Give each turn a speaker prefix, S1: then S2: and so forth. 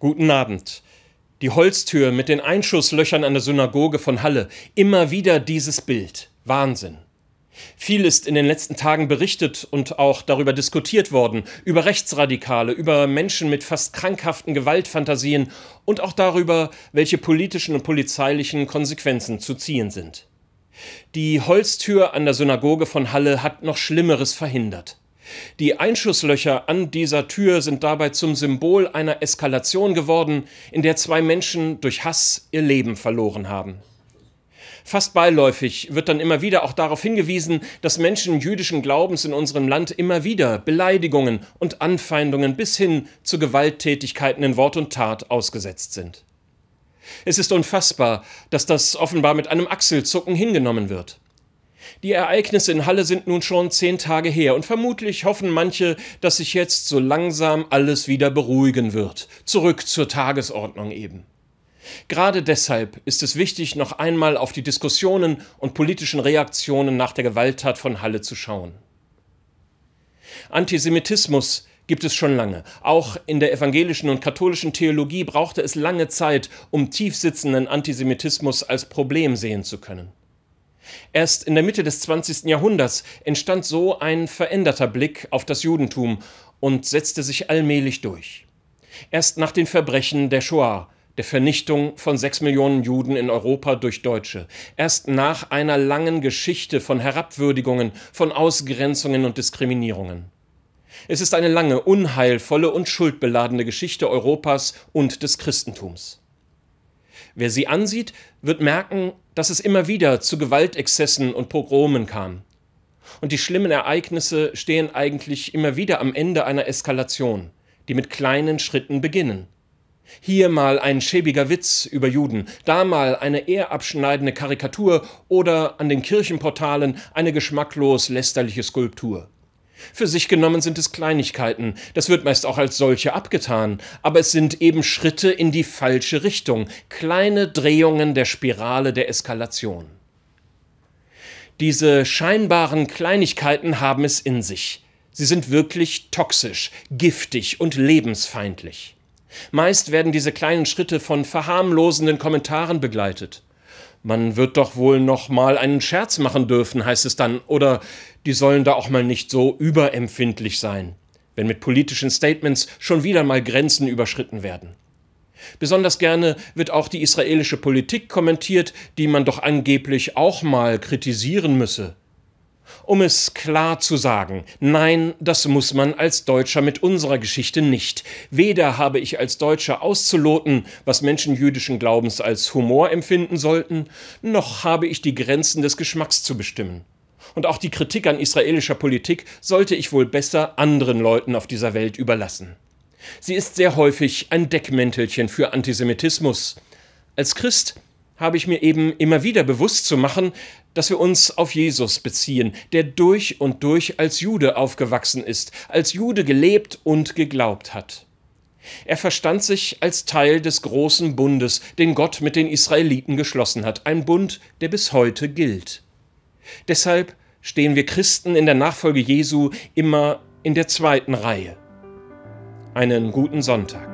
S1: Guten Abend. Die Holztür mit den Einschusslöchern an der Synagoge von Halle. Immer wieder dieses Bild. Wahnsinn. Viel ist in den letzten Tagen berichtet und auch darüber diskutiert worden, über Rechtsradikale, über Menschen mit fast krankhaften Gewaltfantasien und auch darüber, welche politischen und polizeilichen Konsequenzen zu ziehen sind. Die Holztür an der Synagoge von Halle hat noch Schlimmeres verhindert. Die Einschusslöcher an dieser Tür sind dabei zum Symbol einer Eskalation geworden, in der zwei Menschen durch Hass ihr Leben verloren haben. Fast beiläufig wird dann immer wieder auch darauf hingewiesen, dass Menschen jüdischen Glaubens in unserem Land immer wieder Beleidigungen und Anfeindungen bis hin zu Gewalttätigkeiten in Wort und Tat ausgesetzt sind. Es ist unfassbar, dass das offenbar mit einem Achselzucken hingenommen wird. Die Ereignisse in Halle sind nun schon zehn Tage her und vermutlich hoffen manche, dass sich jetzt so langsam alles wieder beruhigen wird. Zurück zur Tagesordnung eben. Gerade deshalb ist es wichtig, noch einmal auf die Diskussionen und politischen Reaktionen nach der Gewalttat von Halle zu schauen. Antisemitismus gibt es schon lange. Auch in der evangelischen und katholischen Theologie brauchte es lange Zeit, um tiefsitzenden Antisemitismus als Problem sehen zu können. Erst in der Mitte des 20. Jahrhunderts entstand so ein veränderter Blick auf das Judentum und setzte sich allmählich durch. Erst nach den Verbrechen der Shoah, der Vernichtung von sechs Millionen Juden in Europa durch Deutsche, erst nach einer langen Geschichte von Herabwürdigungen, von Ausgrenzungen und Diskriminierungen. Es ist eine lange, unheilvolle und schuldbeladene Geschichte Europas und des Christentums. Wer sie ansieht, wird merken, dass es immer wieder zu Gewaltexzessen und Pogromen kam. Und die schlimmen Ereignisse stehen eigentlich immer wieder am Ende einer Eskalation, die mit kleinen Schritten beginnen. Hier mal ein schäbiger Witz über Juden, da mal eine ehrabschneidende Karikatur oder an den Kirchenportalen eine geschmacklos lästerliche Skulptur. Für sich genommen sind es Kleinigkeiten, das wird meist auch als solche abgetan, aber es sind eben Schritte in die falsche Richtung, kleine Drehungen der Spirale der Eskalation. Diese scheinbaren Kleinigkeiten haben es in sich. Sie sind wirklich toxisch, giftig und lebensfeindlich. Meist werden diese kleinen Schritte von verharmlosenden Kommentaren begleitet. Man wird doch wohl noch mal einen Scherz machen dürfen, heißt es dann, oder die sollen da auch mal nicht so überempfindlich sein, wenn mit politischen Statements schon wieder mal Grenzen überschritten werden. Besonders gerne wird auch die israelische Politik kommentiert, die man doch angeblich auch mal kritisieren müsse. Um es klar zu sagen, nein, das muss man als Deutscher mit unserer Geschichte nicht. Weder habe ich als Deutscher auszuloten, was Menschen jüdischen Glaubens als Humor empfinden sollten, noch habe ich die Grenzen des Geschmacks zu bestimmen. Und auch die Kritik an israelischer Politik sollte ich wohl besser anderen Leuten auf dieser Welt überlassen. Sie ist sehr häufig ein Deckmäntelchen für Antisemitismus. Als Christ habe ich mir eben immer wieder bewusst zu machen, dass wir uns auf Jesus beziehen, der durch und durch als Jude aufgewachsen ist, als Jude gelebt und geglaubt hat. Er verstand sich als Teil des großen Bundes, den Gott mit den Israeliten geschlossen hat, ein Bund, der bis heute gilt. Deshalb stehen wir Christen in der Nachfolge Jesu immer in der zweiten Reihe. Einen guten Sonntag.